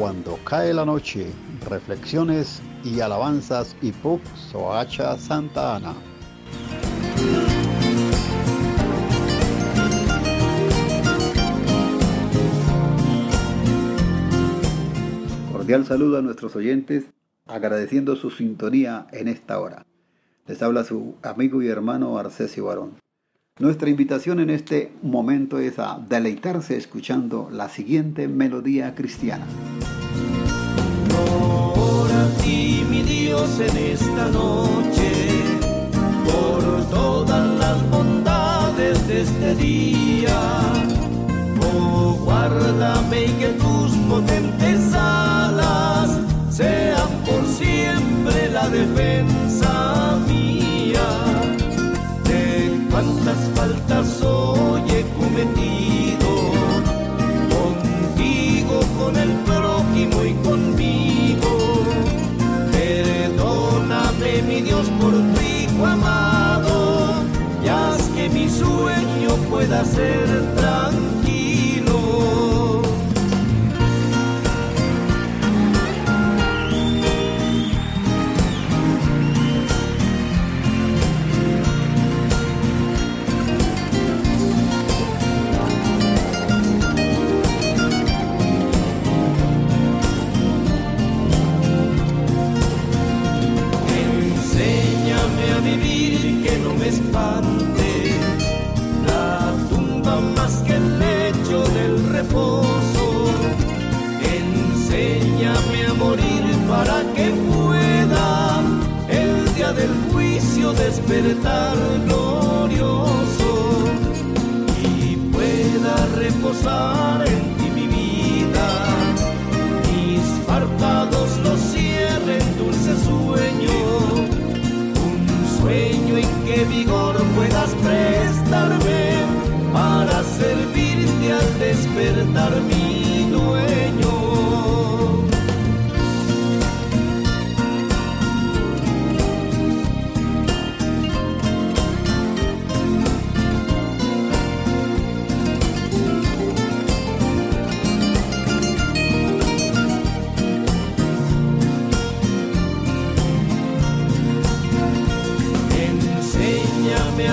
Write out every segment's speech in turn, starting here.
Cuando cae la noche, reflexiones y alabanzas y pop Soacha Santa Ana. Cordial saludo a nuestros oyentes, agradeciendo su sintonía en esta hora. Les habla su amigo y hermano Arcesio Barón. Nuestra invitación en este momento es a deleitarse escuchando la siguiente melodía cristiana. Ora a ti, mi Dios, en esta noche, por todas las bondades de este día. Oh, guárdame y que tus potentes alas sean por siempre la defensa cuántas faltas hoy he cometido contigo, con el prójimo y conmigo. Perdóname, mi Dios, por tu amado, y haz que mi sueño pueda ser tranquilo.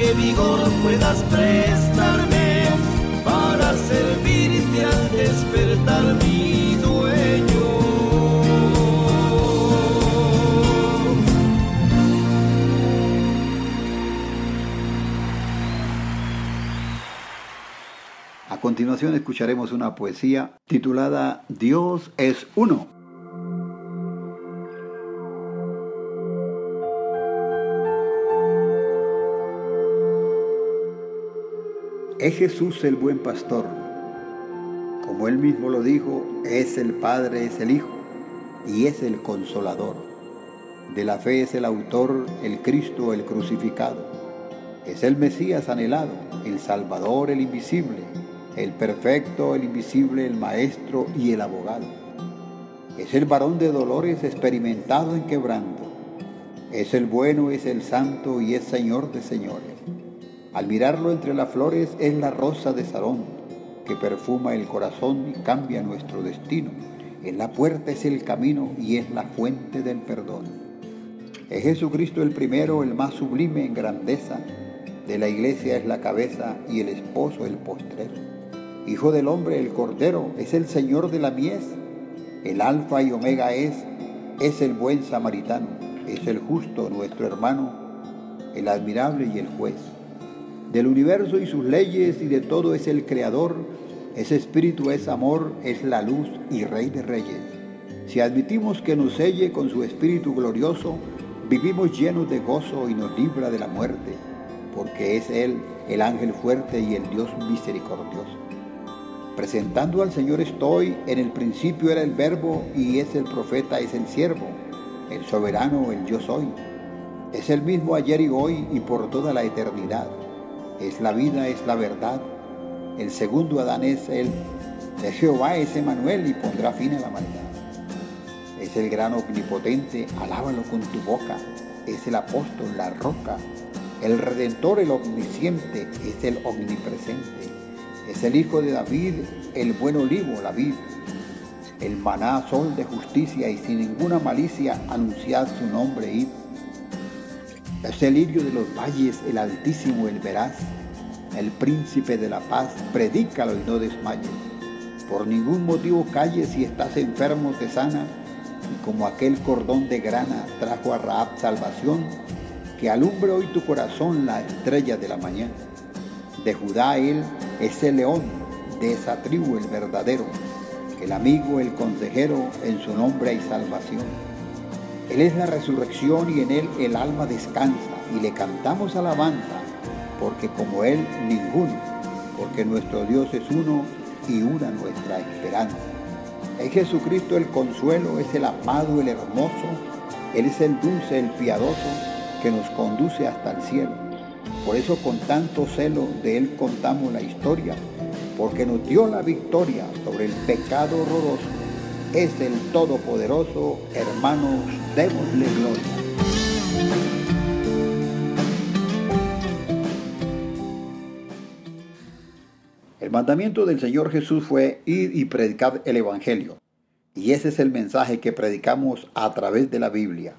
que vigor puedas prestarme para servirte al despertar mi dueño. A continuación escucharemos una poesía titulada Dios es uno. Es Jesús el buen pastor. Como él mismo lo dijo, es el Padre, es el Hijo y es el consolador. De la fe es el autor, el Cristo, el crucificado. Es el Mesías anhelado, el Salvador, el invisible el perfecto, el invisible, el maestro y el abogado. Es el varón de dolores experimentado en quebranto. Es el bueno, es el santo y es Señor de señores. Al mirarlo entre las flores es la rosa de Sarón, que perfuma el corazón y cambia nuestro destino. En la puerta es el camino y es la fuente del perdón. Es Jesucristo el primero, el más sublime en grandeza. De la iglesia es la cabeza y el esposo el postrero. Hijo del hombre, el Cordero, es el Señor de la mies. El alfa y omega es, es el buen samaritano, es el justo, nuestro hermano, el admirable y el juez. Del universo y sus leyes y de todo es el creador, ese espíritu es amor, es la luz y rey de reyes. Si admitimos que nos selle con su espíritu glorioso, vivimos llenos de gozo y nos libra de la muerte, porque es Él el ángel fuerte y el Dios misericordioso. Presentando al Señor estoy, en el principio era el verbo y es el profeta, es el siervo, el soberano, el yo soy. Es el mismo ayer y hoy y por toda la eternidad. Es la vida, es la verdad. El segundo Adán es el de Jehová es Emanuel y pondrá fin a la maldad. Es el gran omnipotente, alábalo con tu boca. Es el apóstol, la roca. El redentor, el omnisciente, es el omnipresente. Es el hijo de David, el buen olivo, la vid. El maná, sol de justicia y sin ninguna malicia anunciad su nombre y es el lirio de los valles, el altísimo, el veraz, el príncipe de la paz, predícalo y no desmayes. Por ningún motivo calles si estás enfermo, te sana, y como aquel cordón de grana trajo a Raab salvación, que alumbre hoy tu corazón la estrella de la mañana. De Judá él es el león, de esa tribu el verdadero, el amigo, el consejero, en su nombre hay salvación. Él es la resurrección y en Él el alma descansa y le cantamos alabanza, porque como Él ninguno, porque nuestro Dios es uno y una nuestra esperanza. Es Jesucristo el consuelo, es el amado, el hermoso, Él es el dulce, el piadoso, que nos conduce hasta el cielo. Por eso con tanto celo de Él contamos la historia, porque nos dio la victoria sobre el pecado horroroso es el Todopoderoso, hermanos, démosle gloria. El mandamiento del Señor Jesús fue ir y predicar el Evangelio. Y ese es el mensaje que predicamos a través de la Biblia.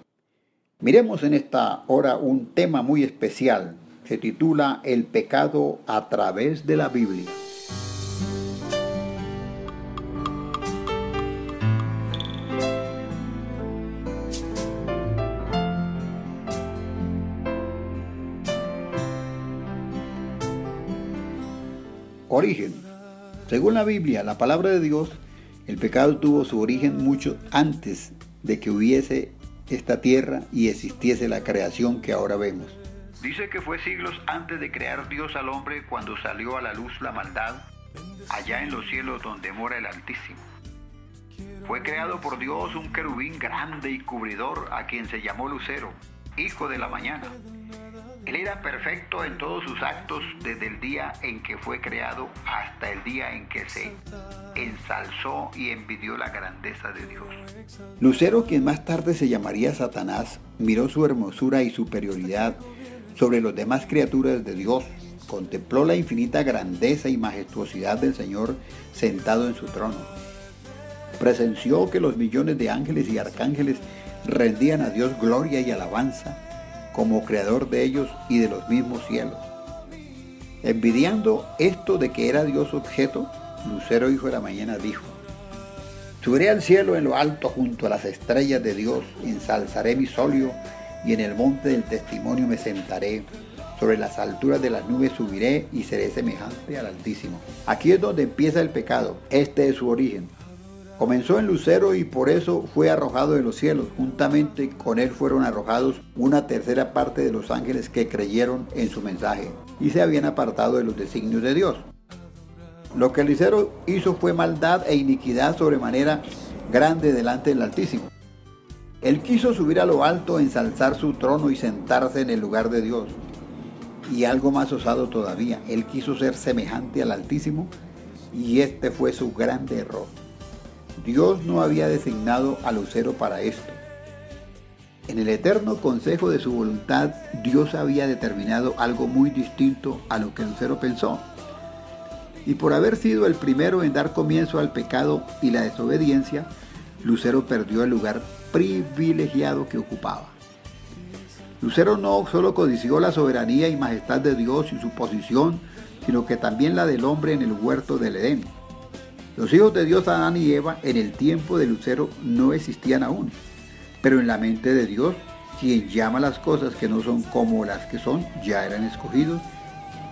Miremos en esta hora un tema muy especial. Se titula El pecado a través de la Biblia. Origen. Según la Biblia, la palabra de Dios, el pecado tuvo su origen mucho antes de que hubiese esta tierra y existiese la creación que ahora vemos. Dice que fue siglos antes de crear Dios al hombre cuando salió a la luz la maldad, allá en los cielos donde mora el Altísimo. Fue creado por Dios un querubín grande y cubridor a quien se llamó Lucero, hijo de la mañana. Él era perfecto en todos sus actos desde el día en que fue creado hasta el día en que se ensalzó y envidió la grandeza de Dios. Lucero, quien más tarde se llamaría Satanás, miró su hermosura y superioridad sobre las demás criaturas de Dios, contempló la infinita grandeza y majestuosidad del Señor sentado en su trono. Presenció que los millones de ángeles y arcángeles rendían a Dios gloria y alabanza como creador de ellos y de los mismos cielos. Envidiando esto de que era Dios objeto, Lucero Hijo de la Mañana dijo, Subiré al cielo en lo alto junto a las estrellas de Dios, ensalzaré mi solio y en el monte del testimonio me sentaré. Sobre las alturas de las nubes subiré y seré semejante al Altísimo. Aquí es donde empieza el pecado. Este es su origen. Comenzó en Lucero y por eso fue arrojado de los cielos. Juntamente con él fueron arrojados una tercera parte de los ángeles que creyeron en su mensaje y se habían apartado de los designios de Dios. Lo que Lucero hizo fue maldad e iniquidad sobremanera grande delante del Altísimo. Él quiso subir a lo alto, ensalzar su trono y sentarse en el lugar de Dios. Y algo más osado todavía, él quiso ser semejante al Altísimo y este fue su grande error. Dios no había designado a Lucero para esto. En el eterno consejo de su voluntad, Dios había determinado algo muy distinto a lo que Lucero pensó. Y por haber sido el primero en dar comienzo al pecado y la desobediencia, Lucero perdió el lugar privilegiado que ocupaba. Lucero no solo codició la soberanía y majestad de Dios y su posición, sino que también la del hombre en el huerto del Edén. Los hijos de Dios, Adán y Eva, en el tiempo de Lucero no existían aún. Pero en la mente de Dios, quien llama las cosas que no son como las que son, ya eran escogidos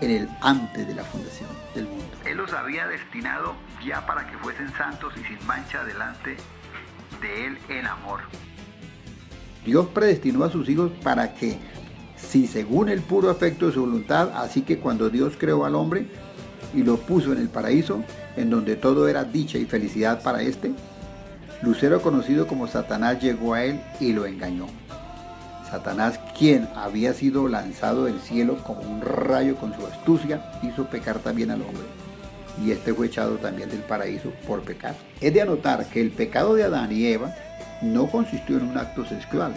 en el antes de la fundación del mundo. Él los había destinado ya para que fuesen santos y sin mancha delante de Él en amor. Dios predestinó a sus hijos para que, si según el puro afecto de su voluntad, así que cuando Dios creó al hombre y lo puso en el paraíso, en donde todo era dicha y felicidad para éste, Lucero conocido como Satanás llegó a él y lo engañó. Satanás, quien había sido lanzado del cielo como un rayo con su astucia, hizo pecar también al hombre. Y este fue echado también del paraíso por pecar. Es de anotar que el pecado de Adán y Eva no consistió en un acto sexual.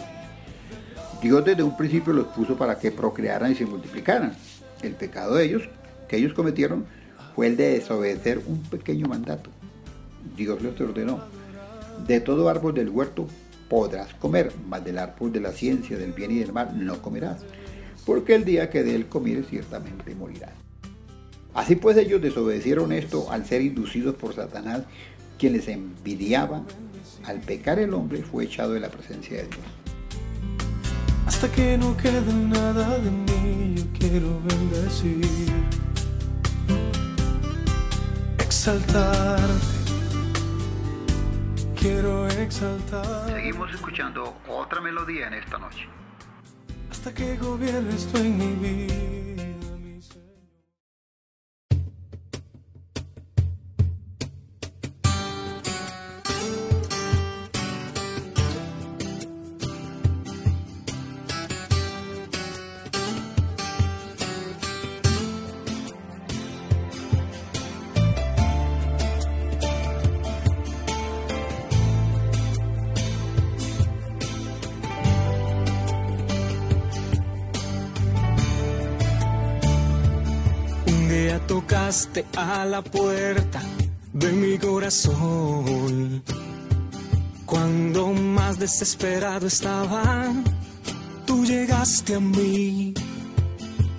Dios desde un principio los puso para que procrearan y se multiplicaran. El pecado de ellos, que ellos cometieron, fue el de desobedecer un pequeño mandato. Dios les ordenó, de todo árbol del huerto podrás comer, mas del árbol de la ciencia, del bien y del mal no comerás, porque el día que de él comieres ciertamente morirás. Así pues ellos desobedecieron esto al ser inducidos por Satanás, quien les envidiaba. Al pecar el hombre fue echado de la presencia de Dios. Hasta que no quede nada de mí, yo quiero bendecir, exaltarte quiero exaltar. Seguimos escuchando otra melodía en esta noche. Hasta que gobiernes tú en mi vida. Tocaste a la puerta de mi corazón. Cuando más desesperado estaba, tú llegaste a mí.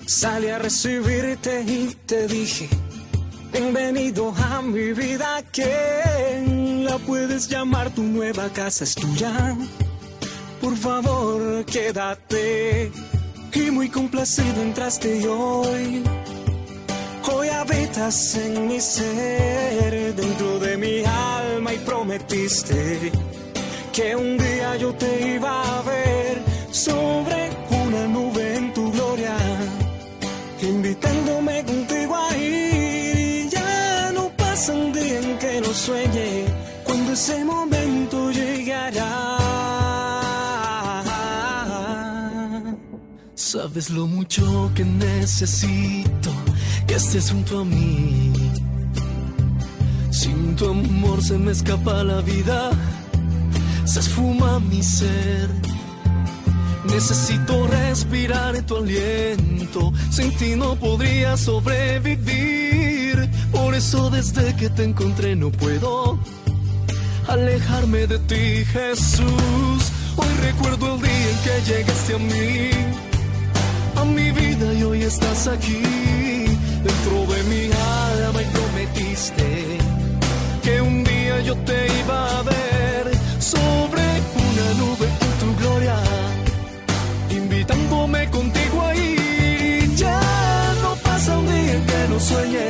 Salí a recibirte y te dije, bienvenido a mi vida, que la puedes llamar tu nueva casa, es tuya. Por favor, quédate. Y muy complacido entraste hoy Hoy habitas en mi ser, dentro de mi alma y prometiste que un día yo te iba a ver sobre una nube en tu gloria, invitándome contigo a ir. Ya no pasa un día en que no sueñe cuando ese momento llegará. Sabes lo mucho que necesito que estés junto a mí. Sin tu amor se me escapa la vida, se esfuma mi ser. Necesito respirar tu aliento, sin ti no podría sobrevivir. Por eso desde que te encontré no puedo alejarme de ti, Jesús. Hoy recuerdo el día en que llegaste a mí, a mi vida y hoy estás aquí dentro de mi alma y prometiste que un día yo te iba a ver sobre una nube en tu gloria, invitándome contigo a ir. Ya no pasa un día que no sueñe,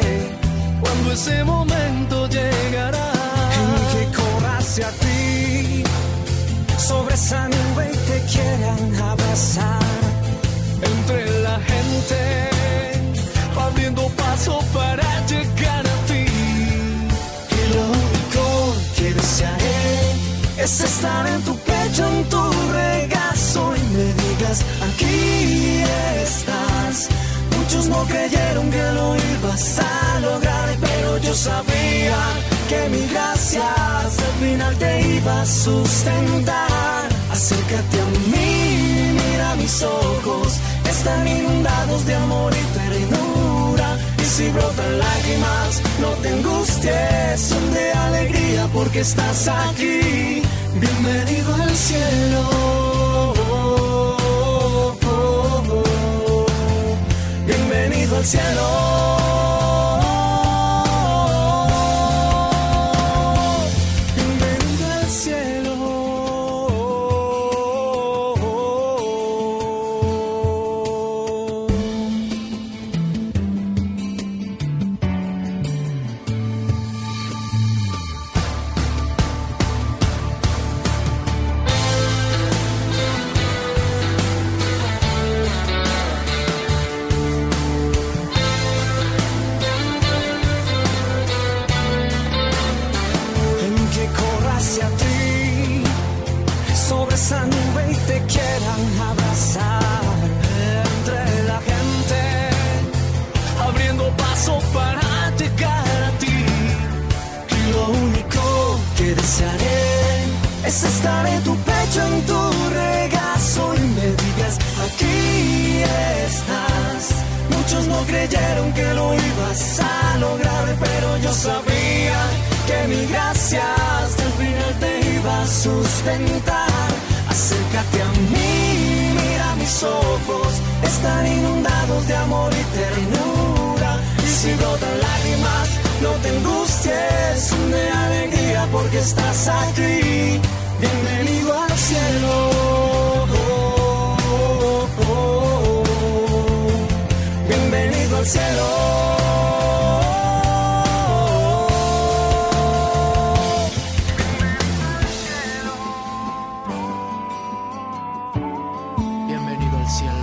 cuando ese momento llegará. En que corra hacia ti, sobre esa nube y te quieran abrazar es estar en tu pecho, en tu regazo y me digas, aquí estás. Muchos no creyeron que lo ibas a lograr, pero yo sabía que mi gracia al final te iba a sustentar. Acércate a mí, mira mis ojos, están inundados de amor y ternura si brotan lágrimas, no te angusties, son de alegría porque estás aquí. Bienvenido al cielo. Bienvenido al cielo. Muchos no creyeron que lo ibas a lograr, pero yo sabía que mi gracia hasta el final te iba a sustentar. Acércate a mí, mira mis ojos, están inundados de amor y ternura. Y si brotan lágrimas, no te angusties, de alegría porque estás aquí. Bienvenido al cielo. Al cielo. Bienvenido al cielo.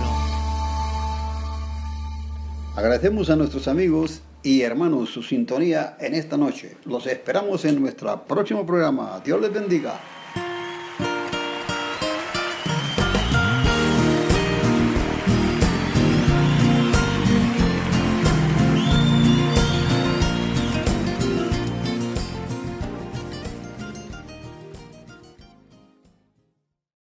Agradecemos a nuestros amigos y hermanos su sintonía en esta noche. Los esperamos en nuestro próximo programa. Dios les bendiga.